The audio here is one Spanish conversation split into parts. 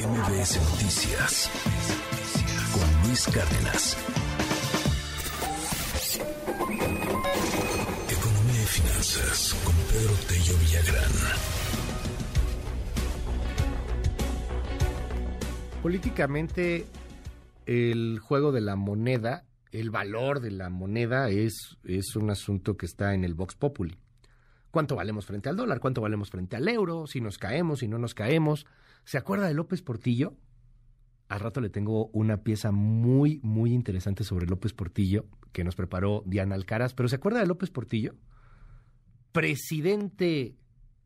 MBS Noticias con Luis Cárdenas. Economía y finanzas con Pedro Tello Villagrán. Políticamente, el juego de la moneda, el valor de la moneda es, es un asunto que está en el Vox Populi. ¿Cuánto valemos frente al dólar? ¿Cuánto valemos frente al euro? Si nos caemos, si no nos caemos. ¿Se acuerda de López Portillo? Al rato le tengo una pieza muy, muy interesante sobre López Portillo que nos preparó Diana Alcaraz. ¿Pero se acuerda de López Portillo? Presidente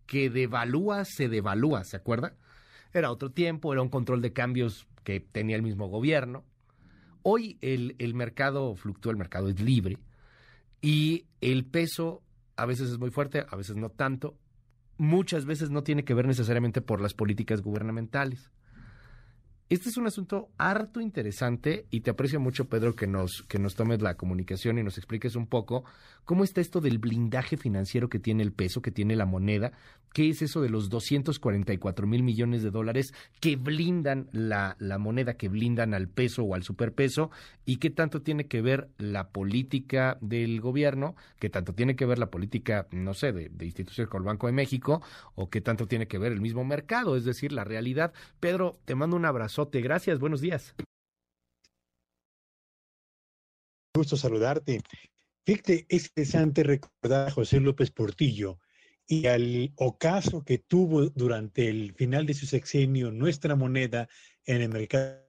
que devalúa, se devalúa, ¿se acuerda? Era otro tiempo, era un control de cambios que tenía el mismo gobierno. Hoy el, el mercado fluctúa, el mercado es libre y el peso a veces es muy fuerte, a veces no tanto. Muchas veces no tiene que ver necesariamente por las políticas gubernamentales. Este es un asunto harto interesante y te aprecio mucho, Pedro, que nos, que nos tomes la comunicación y nos expliques un poco cómo está esto del blindaje financiero que tiene el peso, que tiene la moneda, qué es eso de los 244 mil millones de dólares que blindan la, la moneda, que blindan al peso o al superpeso, y qué tanto tiene que ver la política del gobierno, qué tanto tiene que ver la política, no sé, de, de instituciones como el Banco de México, o qué tanto tiene que ver el mismo mercado, es decir, la realidad. Pedro, te mando un abrazo Gracias, buenos días. Gusto saludarte. Fíjate, es interesante recordar a José López Portillo y al ocaso que tuvo durante el final de su sexenio nuestra moneda en el mercado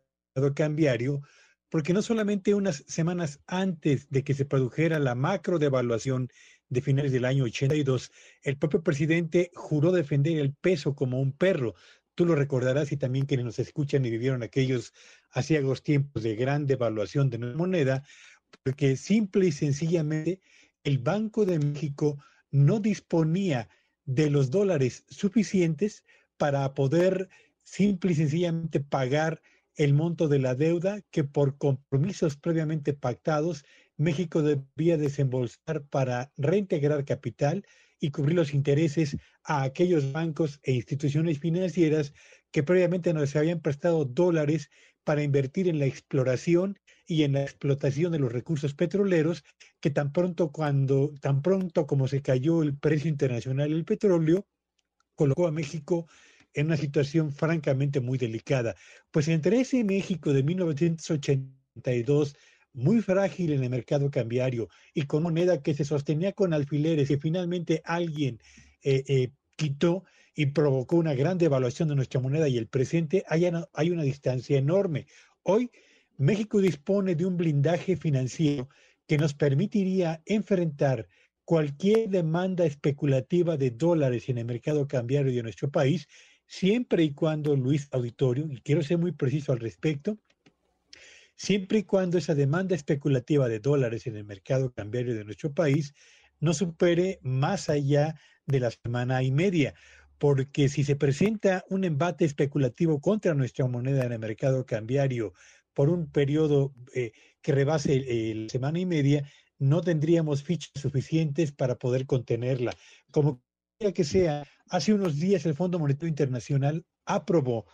cambiario, porque no solamente unas semanas antes de que se produjera la macro devaluación de finales del año 82, el propio presidente juró defender el peso como un perro, Tú lo recordarás y también quienes nos escuchan y vivieron aquellos asiagos tiempos de gran devaluación de nuestra moneda, porque simple y sencillamente el Banco de México no disponía de los dólares suficientes para poder simple y sencillamente pagar el monto de la deuda que por compromisos previamente pactados México debía desembolsar para reintegrar capital y cubrir los intereses a aquellos bancos e instituciones financieras que previamente nos habían prestado dólares para invertir en la exploración y en la explotación de los recursos petroleros, que tan pronto cuando tan pronto como se cayó el precio internacional del petróleo, colocó a México en una situación francamente muy delicada. Pues entre ese México de 1982 muy frágil en el mercado cambiario y con moneda que se sostenía con alfileres y finalmente alguien eh, eh, quitó y provocó una gran devaluación de nuestra moneda y el presente, hay una, hay una distancia enorme. Hoy México dispone de un blindaje financiero que nos permitiría enfrentar cualquier demanda especulativa de dólares en el mercado cambiario de nuestro país, siempre y cuando Luis Auditorio, y quiero ser muy preciso al respecto, siempre y cuando esa demanda especulativa de dólares en el mercado cambiario de nuestro país no supere más allá de la semana y media, porque si se presenta un embate especulativo contra nuestra moneda en el mercado cambiario por un periodo eh, que rebase la semana y media, no tendríamos fichas suficientes para poder contenerla. Como que sea, hace unos días el Fondo Monetario Internacional aprobó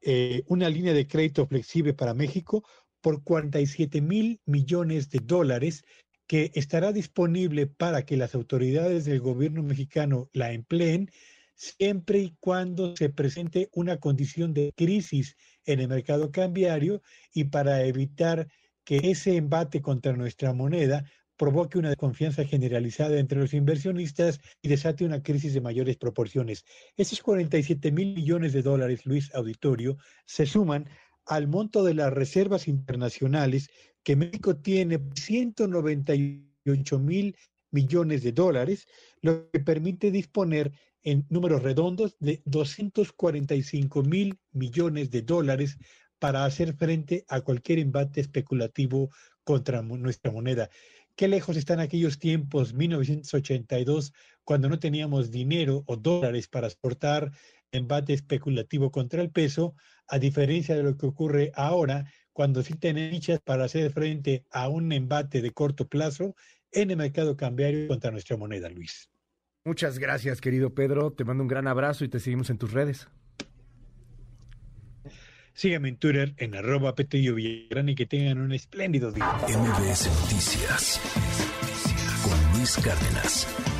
eh, una línea de crédito flexible para México por 47 mil millones de dólares que estará disponible para que las autoridades del gobierno mexicano la empleen siempre y cuando se presente una condición de crisis en el mercado cambiario y para evitar que ese embate contra nuestra moneda provoque una desconfianza generalizada entre los inversionistas y desate una crisis de mayores proporciones. Esos 47 mil millones de dólares, Luis Auditorio, se suman al monto de las reservas internacionales que México tiene 198 mil millones de dólares, lo que permite disponer en números redondos de 245 mil millones de dólares para hacer frente a cualquier embate especulativo contra nuestra moneda. Qué lejos están aquellos tiempos, 1982, cuando no teníamos dinero o dólares para exportar embate especulativo contra el peso, a diferencia de lo que ocurre ahora, cuando sí tienen fichas para hacer frente a un embate de corto plazo en el mercado cambiario contra nuestra moneda, Luis. Muchas gracias, querido Pedro. Te mando un gran abrazo y te seguimos en tus redes. Síganme en Twitter en arroba Villagrán y que tengan un espléndido día. MBS Noticias con Luis Cárdenas.